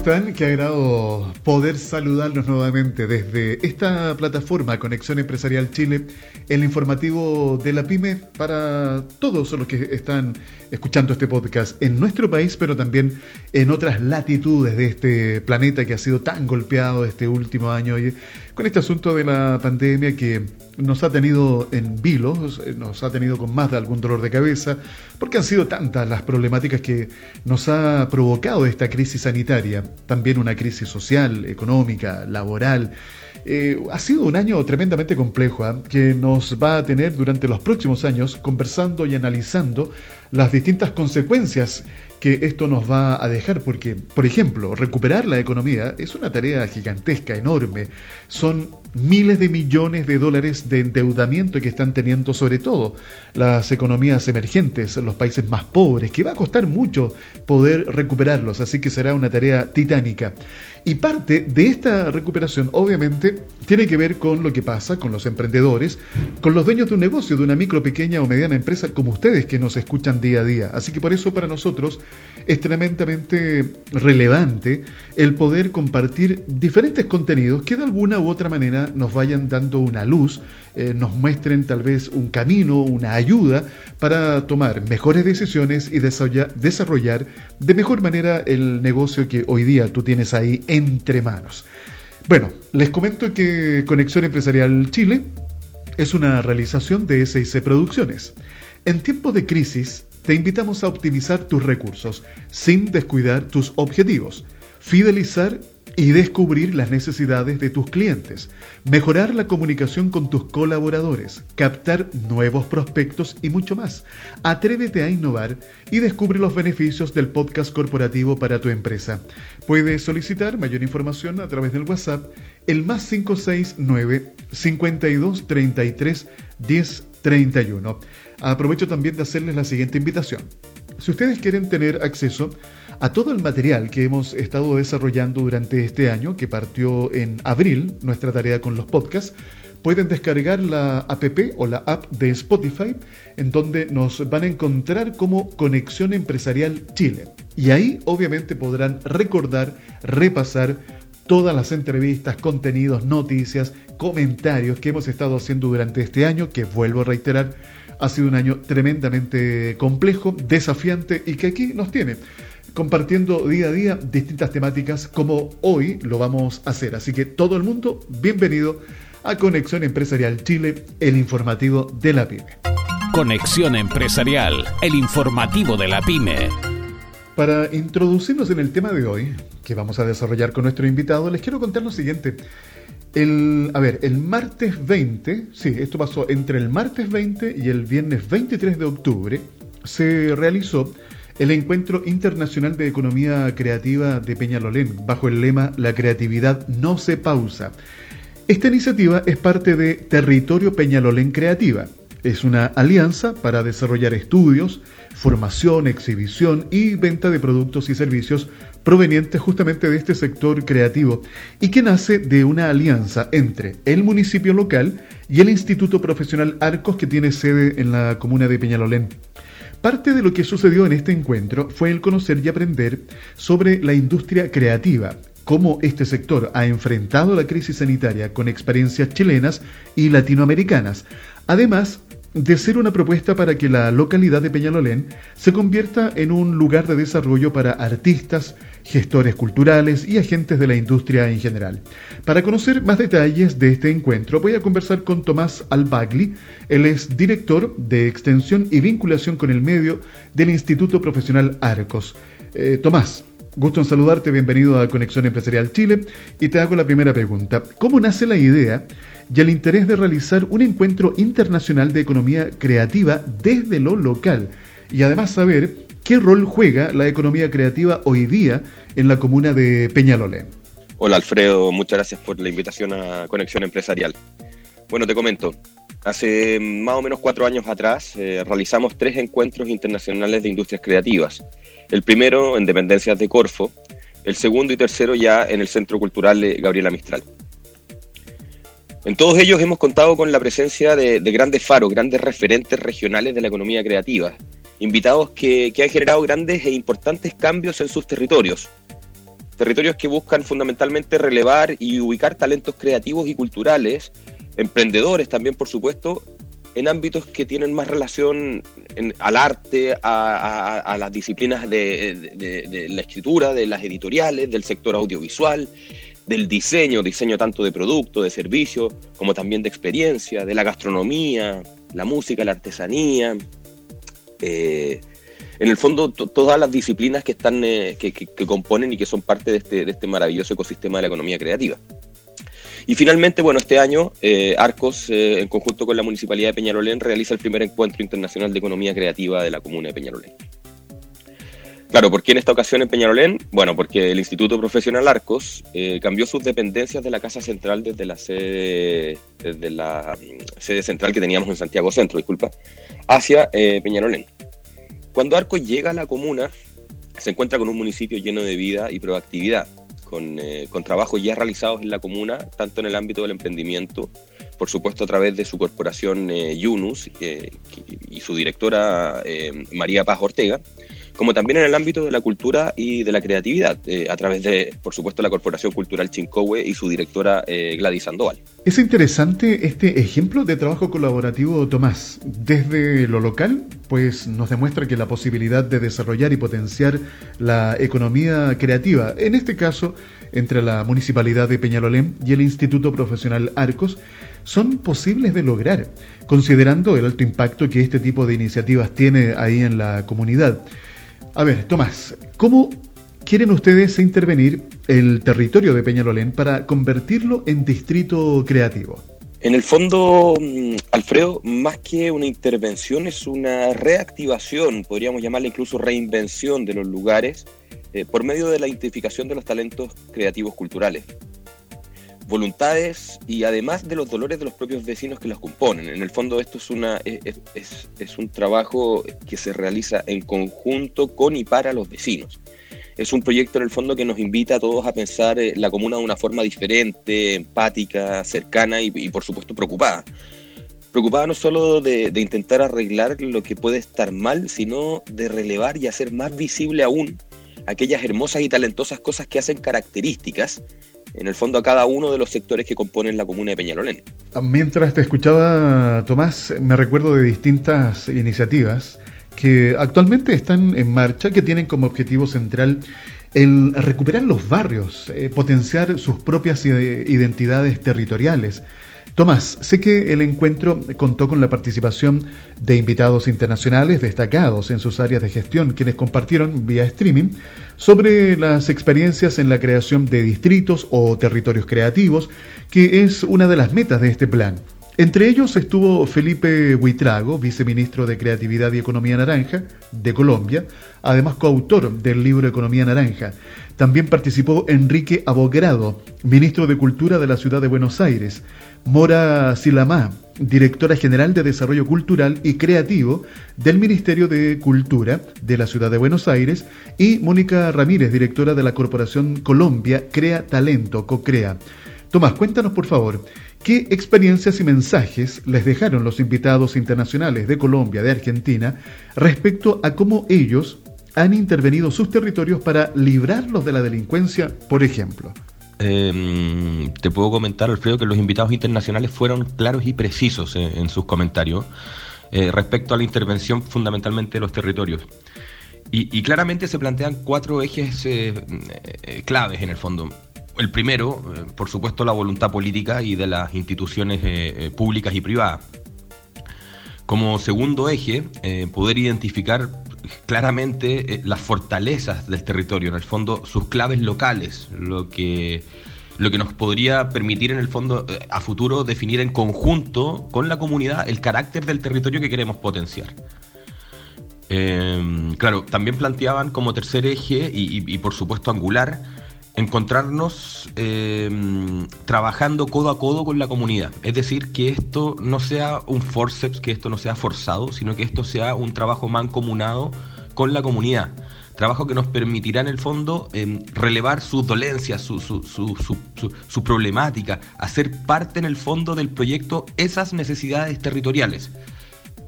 están? Qué agrado poder saludarlos nuevamente desde esta plataforma Conexión Empresarial Chile, el informativo de la PyME para todos los que están escuchando este podcast en nuestro país, pero también en otras latitudes de este planeta que ha sido tan golpeado este último año con este asunto de la pandemia que nos ha tenido en vilo, nos ha tenido con más de algún dolor de cabeza, porque han sido tantas las problemáticas que nos ha provocado esta crisis sanitaria, también una crisis social, económica, laboral. Eh, ha sido un año tremendamente complejo ¿ah? que nos va a tener durante los próximos años conversando y analizando las distintas consecuencias que esto nos va a dejar, porque, por ejemplo, recuperar la economía es una tarea gigantesca, enorme. Son miles de millones de dólares de endeudamiento que están teniendo sobre todo las economías emergentes, los países más pobres, que va a costar mucho poder recuperarlos, así que será una tarea titánica. Y parte de esta recuperación, obviamente, tiene que ver con lo que pasa con los emprendedores, con los dueños de un negocio, de una micro, pequeña o mediana empresa como ustedes que nos escuchan día a día. Así que por eso para nosotros es tremendamente relevante el poder compartir diferentes contenidos que de alguna u otra manera nos vayan dando una luz, eh, nos muestren tal vez un camino, una ayuda para tomar mejores decisiones y desarrollar de mejor manera el negocio que hoy día tú tienes ahí entre manos. Bueno, les comento que Conexión Empresarial Chile es una realización de SIC Producciones. En tiempos de crisis, te invitamos a optimizar tus recursos sin descuidar tus objetivos, fidelizar y descubrir las necesidades de tus clientes, mejorar la comunicación con tus colaboradores, captar nuevos prospectos y mucho más. Atrévete a innovar y descubre los beneficios del podcast corporativo para tu empresa. Puedes solicitar mayor información a través del WhatsApp el más 569 52 33 10 31. Aprovecho también de hacerles la siguiente invitación. Si ustedes quieren tener acceso todo el material que hemos estado desarrollando durante este año, que partió en abril, nuestra tarea con los podcasts, pueden descargar la app o la app de Spotify, en donde nos van a encontrar como Conexión Empresarial Chile. Y ahí obviamente podrán recordar, repasar todas las entrevistas, contenidos, noticias, comentarios que hemos estado haciendo durante este año, que vuelvo a reiterar, ha sido un año tremendamente complejo, desafiante y que aquí nos tiene compartiendo día a día distintas temáticas como hoy lo vamos a hacer. Así que todo el mundo, bienvenido a Conexión Empresarial Chile, el informativo de la pyme. Conexión Empresarial, el informativo de la pyme. Para introducirnos en el tema de hoy, que vamos a desarrollar con nuestro invitado, les quiero contar lo siguiente. El, a ver, el martes 20, sí, esto pasó entre el martes 20 y el viernes 23 de octubre, se realizó el Encuentro Internacional de Economía Creativa de Peñalolén, bajo el lema La creatividad no se pausa. Esta iniciativa es parte de Territorio Peñalolén Creativa. Es una alianza para desarrollar estudios, formación, exhibición y venta de productos y servicios provenientes justamente de este sector creativo y que nace de una alianza entre el municipio local y el Instituto Profesional Arcos que tiene sede en la comuna de Peñalolén. Parte de lo que sucedió en este encuentro fue el conocer y aprender sobre la industria creativa, cómo este sector ha enfrentado la crisis sanitaria con experiencias chilenas y latinoamericanas, además de ser una propuesta para que la localidad de Peñalolén se convierta en un lugar de desarrollo para artistas, gestores culturales y agentes de la industria en general. Para conocer más detalles de este encuentro voy a conversar con Tomás Albagli, él es director de Extensión y Vinculación con el Medio del Instituto Profesional Arcos. Eh, Tomás, gusto en saludarte, bienvenido a Conexión Empresarial Chile y te hago la primera pregunta. ¿Cómo nace la idea y el interés de realizar un encuentro internacional de economía creativa desde lo local y además saber qué rol juega la economía creativa hoy día en la comuna de Peñalolén. Hola Alfredo, muchas gracias por la invitación a Conexión Empresarial. Bueno, te comento, hace más o menos cuatro años atrás eh, realizamos tres encuentros internacionales de industrias creativas. El primero en dependencias de Corfo, el segundo y tercero ya en el Centro Cultural de Gabriela Mistral. En todos ellos hemos contado con la presencia de, grandes faros, grandes referentes regionales de la economía creativa, invitados que, han generado grandes e importantes cambios en sus territorios. Territorios que buscan fundamentalmente relevar y ubicar talentos creativos y culturales, emprendedores también, por supuesto, en ámbitos que tienen más relación al arte, a, las disciplinas de, la escritura, de las editoriales, del sector audiovisual, del diseño, diseño tanto de producto, de servicio, como también de experiencia, de la gastronomía, la música, la artesanía. Eh, en el fondo, todas las disciplinas que, están, eh, que, componen y que son parte de este, de este maravilloso ecosistema de la economía creativa. Y finalmente, bueno, este año eh, Arcos, en conjunto con la Municipalidad de Peñarolén, realiza el primer encuentro internacional de economía creativa de la comuna de Peñarolén. Claro, ¿por qué en esta ocasión en Peñarolén? Bueno, porque el Instituto Profesional Arcos eh, cambió sus dependencias de la Casa Central desde la sede, desde la mm, sede central que teníamos en Santiago Centro, disculpa, hacia eh, Peñarolén. Cuando Arcos llega a la comuna, se encuentra con un municipio lleno de vida y proactividad, con, eh, con trabajos ya realizados en la comuna, tanto en el ámbito del emprendimiento, por supuesto a través de su corporación Yunus y su directora María Paz Ortega, como también en el ámbito de la cultura y de la creatividad, eh, a través de, por supuesto, la Corporación Cultural Chincowe y su directora eh, Gladys Sandoval. Es interesante este ejemplo de trabajo colaborativo, Tomás. Desde lo local, pues nos demuestra que la posibilidad de desarrollar y potenciar la economía creativa, en este caso, entre la Municipalidad de Peñalolén y el Instituto Profesional Arcos, son posibles de lograr, considerando el alto impacto que este tipo de iniciativas tiene ahí en la comunidad. A ver, Tomás, ¿cómo quieren ustedes intervenir el territorio de Peñalolén para convertirlo en distrito creativo? En el fondo, mm, Alfredo, más que una intervención, es una reactivación, podríamos llamarla incluso reinvención de los lugares, eh, por medio de la identificación de los talentos creativos culturales voluntades y además de los dolores de los propios vecinos que los componen. En el fondo esto es, una, es, es, un trabajo que se realiza en conjunto con y para los vecinos. Es un proyecto en el fondo que nos invita a todos a pensar eh, la comuna de una forma diferente, empática, cercana y, por supuesto preocupada. Preocupada no solo de, de intentar arreglar lo que puede estar mal, sino de relevar y hacer más visible aún aquellas hermosas y talentosas cosas que hacen características en el fondo a cada uno de los sectores que componen la comuna de Peñalolén. Mientras te escuchaba, Tomás, me recuerdo de distintas iniciativas que actualmente están en marcha, que tienen como objetivo central el recuperar los barrios, eh, potenciar sus propias identidades territoriales, Tomás, sé que el encuentro contó con la participación de invitados internacionales destacados en sus áreas de gestión, quienes compartieron vía streaming sobre las experiencias en la creación de distritos o territorios creativos, que es una de las metas de este plan. Entre ellos estuvo Felipe Huitrago, viceministro de Creatividad y Economía Naranja de Colombia, además coautor del libro Economía Naranja. También participó Enrique Abogrado, ministro de Cultura de la Ciudad de Buenos Aires, Mora Silamá, directora general de Desarrollo Cultural y Creativo del Ministerio de Cultura de la Ciudad de Buenos Aires, y Mónica Ramírez, directora de la Corporación Colombia Crea Talento, CoCrea. Tomás, cuéntanos por favor, ¿qué experiencias y mensajes les dejaron los invitados internacionales de Colombia, de Argentina, respecto a cómo ellos han intervenido sus territorios para librarlos de la delincuencia, por ejemplo? Em, te puedo comentar, Alfredo, que los invitados internacionales fueron claros y precisos en, sus comentarios eh, respecto a la intervención fundamentalmente de los territorios. Y, claramente se plantean cuatro ejes eh, eh, claves en el fondo. El primero, por supuesto, la voluntad política y de las instituciones públicas y privadas. Como segundo eje, poder identificar claramente eh, las fortalezas del territorio, en el fondo sus claves locales, lo que, lo que nos podría permitir en el fondo eh, a futuro definir en conjunto con la comunidad el carácter del territorio que queremos potenciar. Em, claro, también planteaban como tercer eje y, por supuesto angular encontrarnos em, trabajando codo a codo con la comunidad. Es decir, que esto no sea un forceps, que esto no sea forzado, sino que esto sea un trabajo mancomunado con la comunidad. Trabajo que nos permitirá en el fondo em, relevar sus dolencias, su, su, su, su, problemática, hacer parte en el fondo del proyecto esas necesidades territoriales.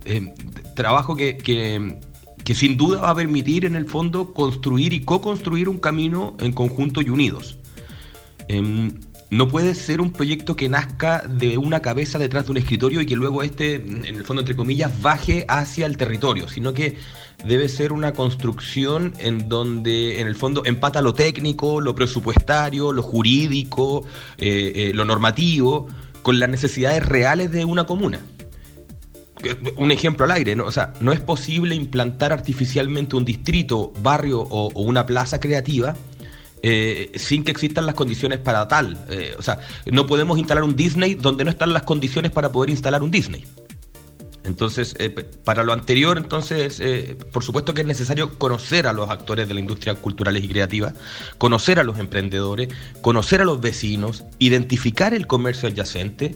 Em, trabajo que, que que sin duda va a permitir en el fondo construir y co-construir un camino en conjunto y unidos. Em, no puede ser un proyecto que nazca de una cabeza detrás de un escritorio y que luego este, en el fondo, entre comillas, baje hacia el territorio, sino que debe ser una construcción en donde, en el fondo, empata lo técnico, lo presupuestario, lo jurídico, eh, eh, lo normativo, con las necesidades reales de una comuna un ejemplo al aire, ¿no? O sea, no es posible implantar artificialmente un distrito, barrio o, una plaza creativa eh, sin que existan las condiciones para tal. Eh, o sea, no podemos instalar un Disney donde no están las condiciones para poder instalar un Disney. Entonces, eh, para lo anterior, entonces, por supuesto que es necesario conocer a los actores de la industria culturales y creativa, conocer a los emprendedores, conocer a los vecinos, identificar el comercio adyacente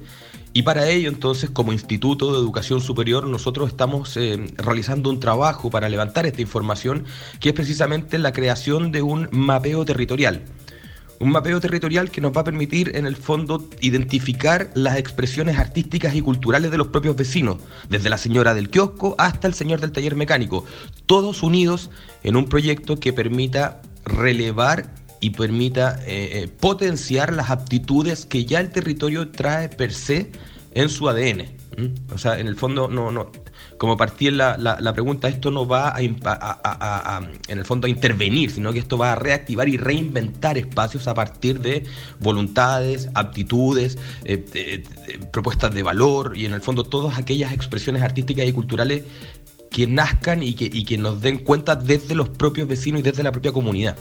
y para ello, entonces, como Instituto de Educación Superior, nosotros estamos eh, realizando un trabajo para levantar esta información, que es precisamente la creación de un mapeo territorial. Un mapeo territorial que nos va a permitir, en el fondo, identificar las expresiones artísticas y culturales de los propios vecinos, desde la señora del kiosco hasta el señor del taller mecánico, todos unidos en un proyecto que permita relevar y permita eh, eh, potenciar las aptitudes que ya el territorio trae per se en su ADN. O sea, en el fondo, no, no, como partí en la, la, pregunta, esto no va a, en el fondo a intervenir, sino que esto va a reactivar y reinventar espacios a partir de voluntades, aptitudes, eh, propuestas de valor y en el fondo todas aquellas expresiones artísticas y culturales que nazcan y que, y que nos den cuenta desde los propios vecinos y desde la propia comunidad.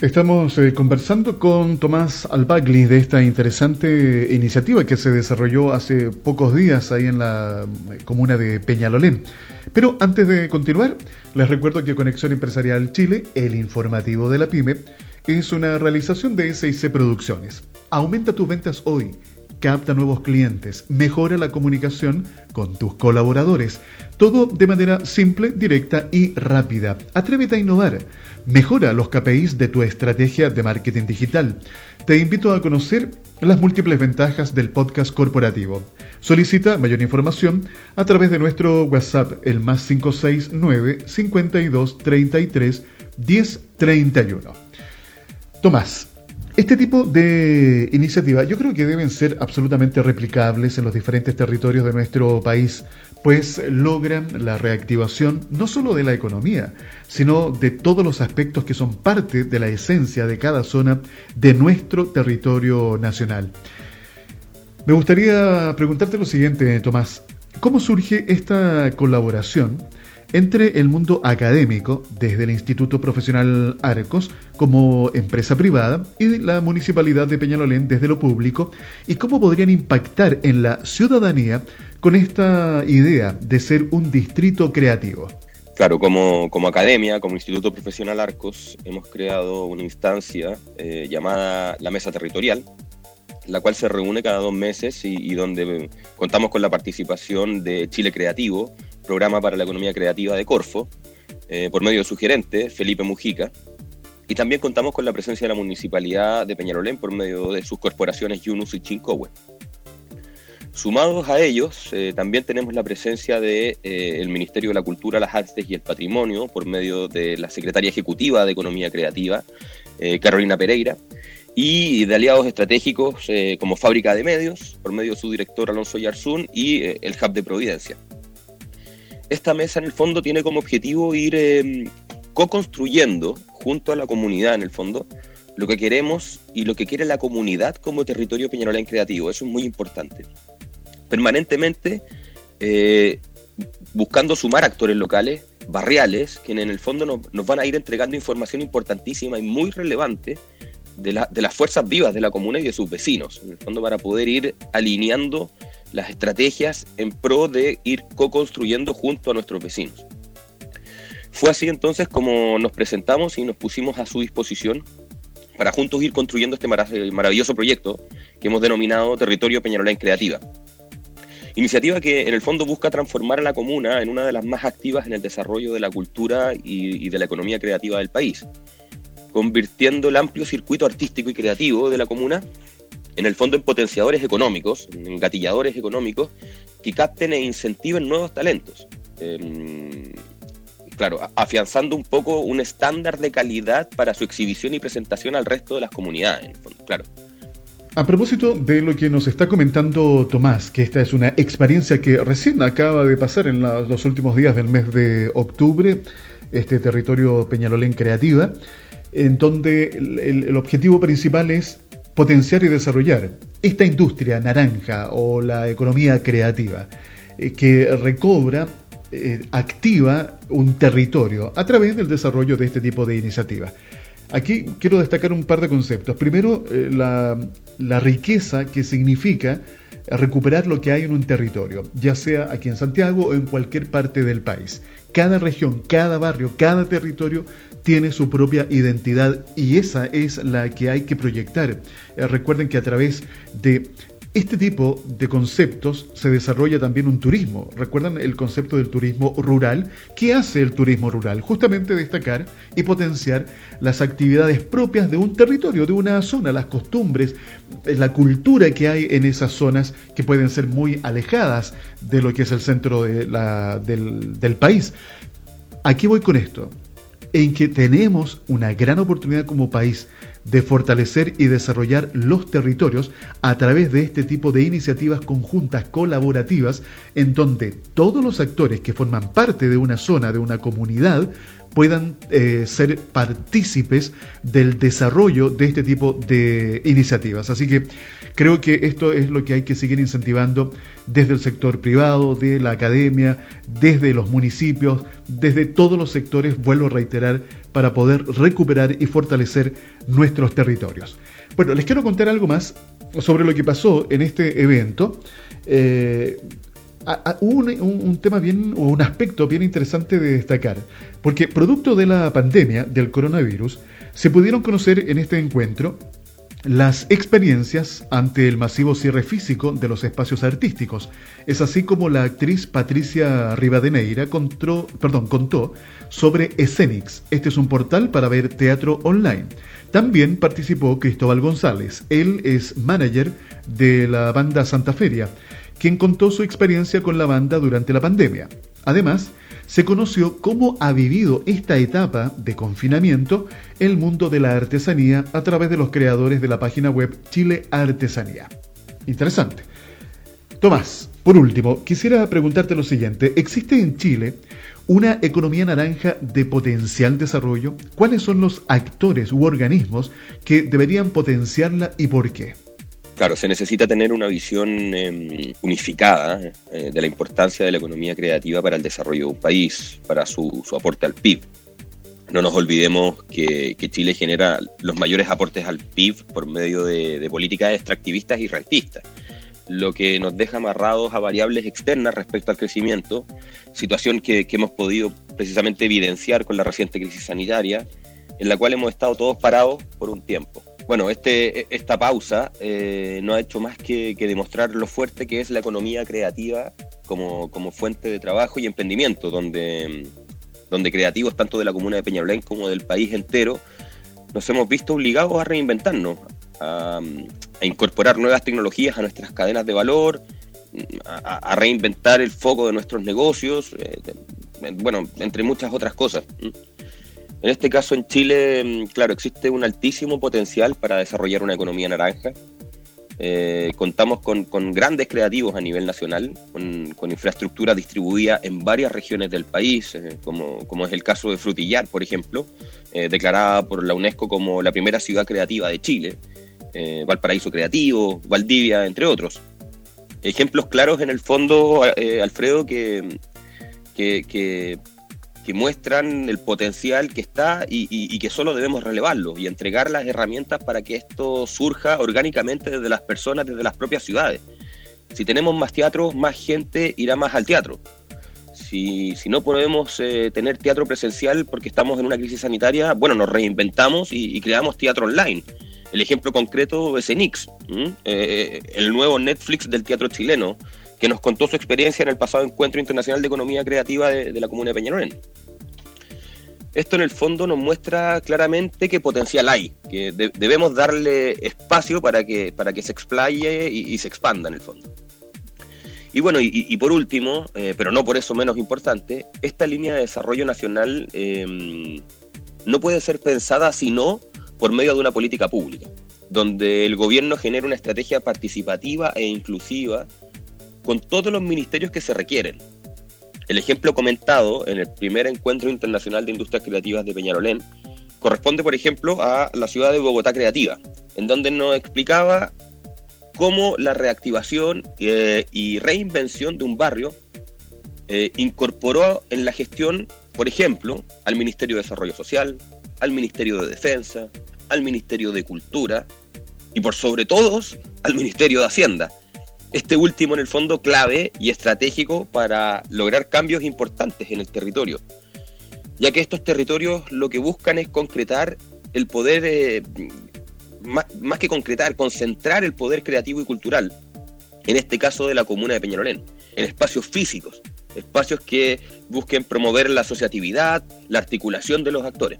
Estamos eh, conversando con Tomás Albagli de esta interesante iniciativa que se desarrolló hace pocos días ahí en la eh, comuna de Peñalolén. Pero antes de continuar, les recuerdo que Conexión Empresarial Chile, el informativo de la pyme, es una realización de SIC Producciones. Aumenta tus ventas hoy capta nuevos clientes, mejora la comunicación con tus colaboradores. Todo de manera simple, directa y rápida. Atrévete a innovar. Mejora los KPIs de tu estrategia de marketing digital. Te invito a conocer las múltiples ventajas del podcast corporativo. Solicita mayor información a través de nuestro WhatsApp, el más 569 52 33 10 31. Tomás, este tipo de iniciativas yo creo que deben ser absolutamente replicables en los diferentes territorios de nuestro país, pues logran la reactivación no solo de la economía, sino de todos los aspectos que son parte de la esencia de cada zona de nuestro territorio nacional. Me gustaría preguntarte lo siguiente, Tomás. ¿Cómo surge esta colaboración entre el mundo académico, desde el Instituto Profesional Arcos como empresa privada, y la Municipalidad de Peñalolén desde lo público, y cómo podrían impactar en la ciudadanía con esta idea de ser un distrito creativo. Claro, como, como academia, como Instituto Profesional Arcos, hemos creado una instancia eh, llamada la Mesa Territorial, la cual se reúne cada dos meses y, y, donde contamos con la participación de Chile Creativo, programa para la economía creativa de Corfo, eh, por medio de su gerente, Felipe Mujica. Y también contamos con la presencia de la Municipalidad de Peñarolén por medio de sus corporaciones Yunus y Chincowe. Sumados a ellos, eh, también tenemos la presencia del de, eh, Ministerio de la Cultura, las Artes y el Patrimonio por medio de la Secretaria Ejecutiva de Economía Creativa, Carolina Pereira, y de aliados estratégicos como Fábrica de Medios, por medio de su director Alonso Yarzún, y el Hub de Providencia esta mesa en el fondo tiene como objetivo ir eh, co-construyendo junto a la comunidad en el fondo lo que queremos y lo que quiere la comunidad como territorio Peñarolén creativo. Eso es muy importante. Permanentemente eh, buscando sumar actores locales, barriales, que en el fondo nos, van a ir entregando información importantísima y muy relevante de, de, las fuerzas vivas de la comuna y de sus vecinos, en el fondo para poder ir alineando las estrategias en pro de ir co-construyendo junto a nuestros vecinos. Fue así entonces como nos presentamos y nos pusimos a su disposición para juntos ir construyendo este maravilloso proyecto que hemos denominado Territorio Peñarolén Creativa. Iniciativa que en el fondo busca transformar a la comuna en una de las más activas en el desarrollo de la cultura y, y de la economía creativa del país, convirtiendo el amplio circuito artístico y creativo de la comuna en el fondo en potenciadores económicos, en gatilladores económicos que capten e incentiven nuevos talentos. Em, claro, afianzando un poco un estándar de calidad para su exhibición y presentación al resto de las comunidades, claro. A propósito de lo que nos está comentando Tomás, que esta es una experiencia que recién acaba de pasar en los últimos días del mes de octubre, este territorio Peñalolén Creativa, en donde el objetivo principal es potenciar y desarrollar esta industria naranja o la economía creativa eh, que recobra, eh, activa un territorio a través del desarrollo de este tipo de iniciativas. Aquí quiero destacar un par de conceptos. Primero, eh, la, la riqueza que significa recuperar lo que hay en un territorio, ya sea aquí en Santiago o en cualquier parte del país. Cada región, cada barrio, cada territorio tiene su propia identidad y esa es la que hay que proyectar. recuerden que a través de este tipo de conceptos se desarrolla también un turismo. ¿Recuerdan el concepto del turismo rural? ¿Qué hace el turismo rural? Justamente destacar y potenciar las actividades propias de un territorio, de una zona, las costumbres, la cultura que hay en esas zonas que pueden ser muy alejadas de lo que es el centro de del, del país. Aquí voy con esto, en que tenemos una gran oportunidad como país de fortalecer y desarrollar los territorios a través de este tipo de iniciativas conjuntas colaborativas en donde todos los actores que forman parte de una zona, de una comunidad, puedan eh, ser partícipes del desarrollo de este tipo de iniciativas. Así que creo que esto es lo que hay que seguir incentivando desde el sector privado, de la academia, desde los municipios, desde todos los sectores, vuelvo a reiterar, para poder recuperar y fortalecer nuestros territorios. Bueno, les quiero contar algo más sobre lo que pasó en este evento. Eh, un, tema bien, o un aspecto bien interesante de destacar, porque producto de la pandemia del coronavirus, se pudieron conocer en este encuentro las experiencias ante el masivo cierre físico de los espacios artísticos. Es así como la actriz Patricia Rivadeneira contó, perdón, contó sobre Escenix. Este es un portal para ver teatro online. También participó Cristóbal González. Él es manager de la banda Santa Feria, quien contó su experiencia con la banda durante la pandemia. Además, se conoció cómo ha vivido esta etapa de confinamiento el mundo de la artesanía a través de los creadores de la página web Chile Artesanía. Interesante. Tomás, por último, quisiera preguntarte lo siguiente. ¿Existe en Chile una economía naranja de potencial desarrollo? ¿Cuáles son los actores u organismos que deberían potenciarla y por qué? Claro, se necesita tener una visión em, unificada eh, de la importancia de la economía creativa para el desarrollo de un país, para su, aporte al PIB. No nos olvidemos que, Chile genera los mayores aportes al PIB por medio de, políticas extractivistas y rentistas, lo que nos deja amarrados a variables externas respecto al crecimiento, situación que hemos podido precisamente evidenciar con la reciente crisis sanitaria, en la cual hemos estado todos parados por un tiempo. Bueno, este, esta pausa eh, no ha hecho más que, demostrar lo fuerte que es la economía creativa como, fuente de trabajo y emprendimiento, donde, creativos tanto de la comuna de Peñalolén como del país entero nos hemos visto obligados a reinventarnos, a, incorporar nuevas tecnologías a nuestras cadenas de valor, a, reinventar el foco de nuestros negocios, eh, bueno, entre muchas otras cosas. En este caso, en Chile, mm, claro, existe un altísimo potencial para desarrollar una economía naranja. Eh, contamos con, grandes creativos a nivel nacional, con, infraestructura distribuida en varias regiones del país, eh, como, es el caso de Frutillar, por ejemplo, eh, declarada por la UNESCO como la primera ciudad creativa de Chile, Valparaíso Creativo, Valdivia, entre otros. Ejemplos claros en el fondo, Alfredo, que, muestran el potencial que está y, que solo debemos relevarlo y entregar las herramientas para que esto surja orgánicamente desde las personas, desde las propias ciudades. Si tenemos más teatro, más gente irá más al teatro. Si, no podemos eh, tener teatro presencial porque estamos en una crisis sanitaria, bueno, nos reinventamos y, creamos teatro online. El ejemplo concreto es Enix, eh, el nuevo Netflix del teatro chileno, que nos contó su experiencia en el pasado Encuentro Internacional de Economía Creativa de, la Comuna de Peñalolén. Esto en el fondo nos muestra claramente qué potencial hay, que debemos darle espacio para que, para que se explaye y, se expanda en el fondo. Y bueno, y, por último, eh, pero no por eso menos importante, esta línea de desarrollo nacional em, no puede ser pensada sino por medio de una política pública, donde el gobierno genera una estrategia participativa e inclusiva con todos los ministerios que se requieren. El ejemplo comentado en el primer encuentro internacional de industrias creativas de Peñarolén corresponde, por ejemplo, a la ciudad de Bogotá Creativa, en donde nos explicaba cómo la reactivación eh, y reinvención de un barrio eh, incorporó en la gestión, por ejemplo, al Ministerio de Desarrollo Social, al Ministerio de Defensa, al Ministerio de Cultura y por sobre todo al Ministerio de Hacienda. Este último en el fondo clave y estratégico para lograr cambios importantes en el territorio, ya que estos territorios lo que buscan es concretar el poder eh, más, que concretar, concentrar el poder creativo y cultural, en este caso de la comuna de Peñarolén, en espacios físicos, espacios que busquen promover la asociatividad, la articulación de los actores.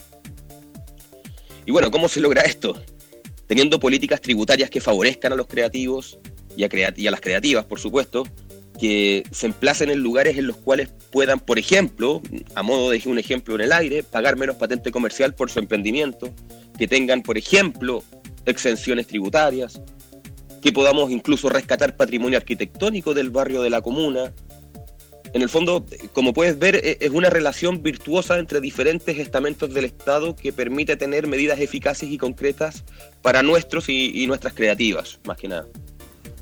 Y bueno, ¿cómo se logra esto? Teniendo políticas tributarias que favorezcan a los creativos y a, las creativas, por supuesto, que se emplacen en lugares en los cuales puedan, por ejemplo, a modo de un ejemplo en el aire, pagar menos patente comercial por su emprendimiento, que tengan, por ejemplo, exenciones tributarias, que podamos incluso rescatar patrimonio arquitectónico del barrio de la comuna. En el fondo, como puedes ver, e-, es una relación virtuosa entre diferentes estamentos del Estado que permite tener medidas eficaces y concretas para nuestros y, nuestras creativas, más que nada.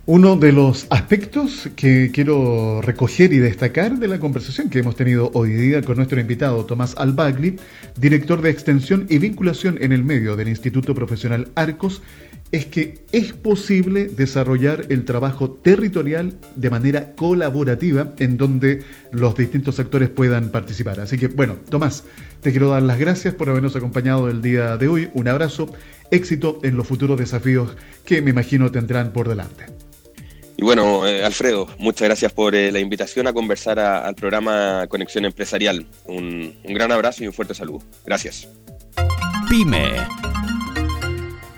Uno de los aspectos que quiero recoger y destacar de la conversación que hemos tenido hoy día con nuestro invitado Tomás Albagli, director de Extensión y Vinculación en el Medio del Instituto Profesional Arcos, es que es posible desarrollar el trabajo territorial de manera colaborativa en donde los distintos actores puedan participar. Así que, bueno, Tomás, te quiero dar las gracias por habernos acompañado el día de hoy. Un abrazo, éxito en los futuros desafíos que me imagino tendrán por delante. Y bueno, eh, Alfredo, muchas gracias por eh, la invitación a conversar al programa Conexión Empresarial. Un, un gran abrazo y un fuerte saludo. Gracias. Pyme.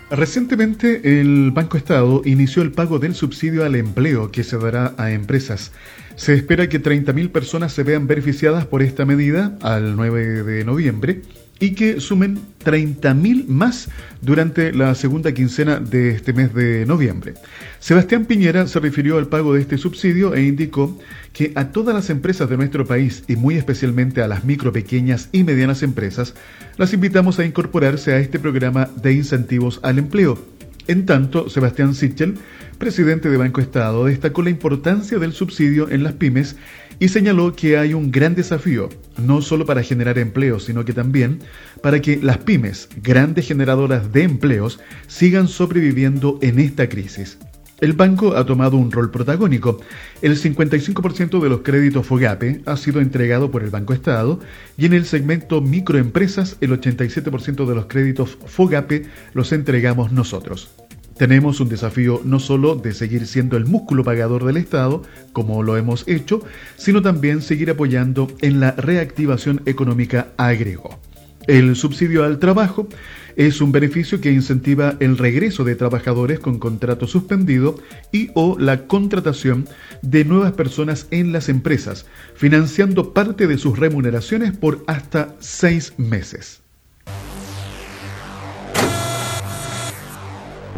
Recientemente el Banco Estado inició el pago del subsidio al empleo que se dará a empresas. Se espera que 30.000 personas se vean beneficiadas por esta medida al 9 de noviembre y que sumen 30.000 más durante la segunda quincena de este mes de noviembre. Sebastián Piñera se refirió al pago de este subsidio e indicó que a todas las empresas de nuestro país y muy especialmente a las micro, pequeñas y medianas empresas, las invitamos a incorporarse a este programa de incentivos al empleo. En tanto, Sebastián Sichel, presidente de Banco Estado, destacó la importancia del subsidio en las pymes y señaló que hay un gran desafío, no solo para generar empleo, sino que también para que las pymes, grandes generadoras de empleos, sigan sobreviviendo en esta crisis. El banco ha tomado un rol protagónico. El 55% de los créditos FOGAPE ha sido entregado por el Banco Estado y en el segmento microempresas el 87% de los créditos FOGAPE los entregamos nosotros. Tenemos un desafío no solo de seguir siendo el músculo pagador del Estado, como lo hemos hecho, sino también seguir apoyando en la reactivación económica, agregó. El subsidio al trabajo es un beneficio que incentiva el regreso de trabajadores con contrato suspendido y o la contratación de nuevas personas en las empresas, financiando parte de sus remuneraciones por hasta seis meses.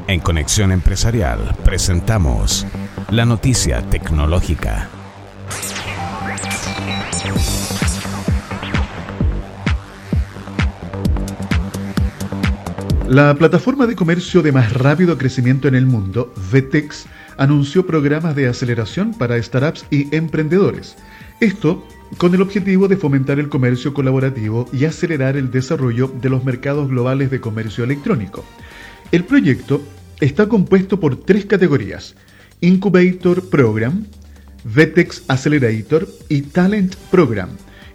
En Conexión Empresarial presentamos la noticia tecnológica. La plataforma de comercio de más rápido crecimiento en el mundo, Vetex, anunció programas de aceleración para startups y emprendedores. Esto con el objetivo de fomentar el comercio colaborativo y acelerar el desarrollo de los mercados globales de comercio electrónico. El proyecto está compuesto por tres categorías, Incubator Program, Vetex Accelerator y Talent Program,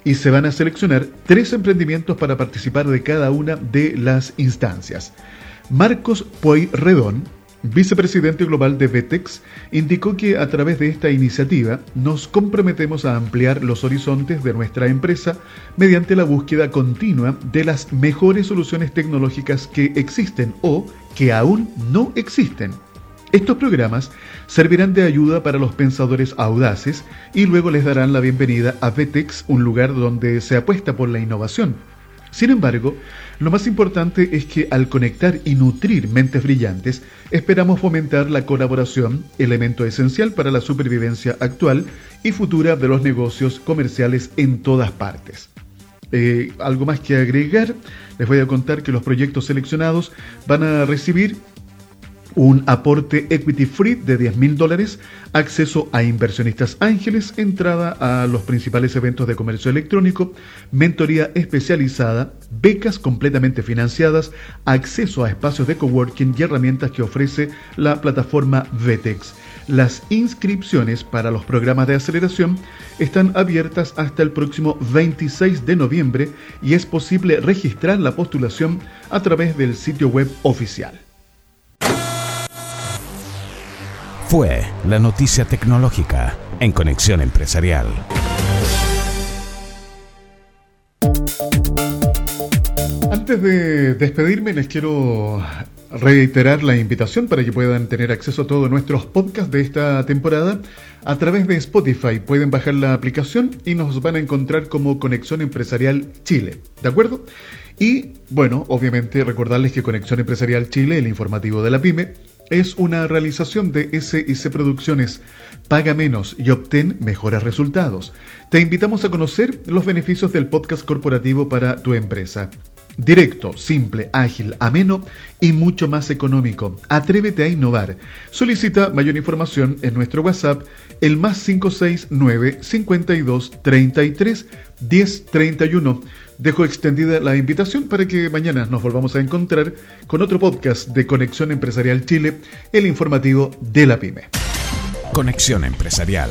y se van a seleccionar tres emprendimientos para participar de cada una de las instancias. Marcos Pueyrredón, vicepresidente global de Vetex, indicó que a través de esta iniciativa nos comprometemos a ampliar los horizontes de nuestra empresa mediante la búsqueda continua de las mejores soluciones tecnológicas que existen o que aún no existen. Estos programas servirán de ayuda para los pensadores audaces y luego les darán la bienvenida a VETEX, un lugar donde se apuesta por la innovación. Sin embargo, lo más importante es que al conectar y nutrir mentes brillantes, esperamos fomentar la colaboración, elemento esencial para la supervivencia actual y futura de los negocios comerciales en todas partes. Eh, algo más que agregar, les voy a contar que los proyectos seleccionados van a recibir un aporte equity free de 10 mil dólares, acceso a inversionistas ángeles, entrada a los principales eventos de comercio electrónico, mentoría especializada, becas completamente financiadas, acceso a espacios de coworking y herramientas que ofrece la plataforma Vetex. Las inscripciones para los programas de aceleración están abiertas hasta el próximo 26 de noviembre y es posible registrar la postulación a través del sitio web oficial. Fue la noticia tecnológica en Conexión Empresarial. Antes de despedirme les quiero reiterar la invitación para que puedan tener acceso a todos nuestros podcasts de esta temporada a través de Spotify. Pueden bajar la aplicación y nos van a encontrar como Conexión Empresarial Chile. ¿De acuerdo? Y bueno, obviamente recordarles que Conexión Empresarial Chile, el informativo de la pyme, es una realización de SIC Producciones. Paga menos y obtén mejores resultados. Te invitamos a conocer los beneficios del podcast corporativo para tu empresa. Directo, simple, ágil, ameno y mucho más económico. Atrévete a innovar. Solicita mayor información en nuestro WhatsApp, el más 569 52 33 10 31. Dejo extendida la invitación para que mañana nos volvamos a encontrar con otro podcast de Conexión Empresarial Chile, el informativo de la pyme. Conexión Empresarial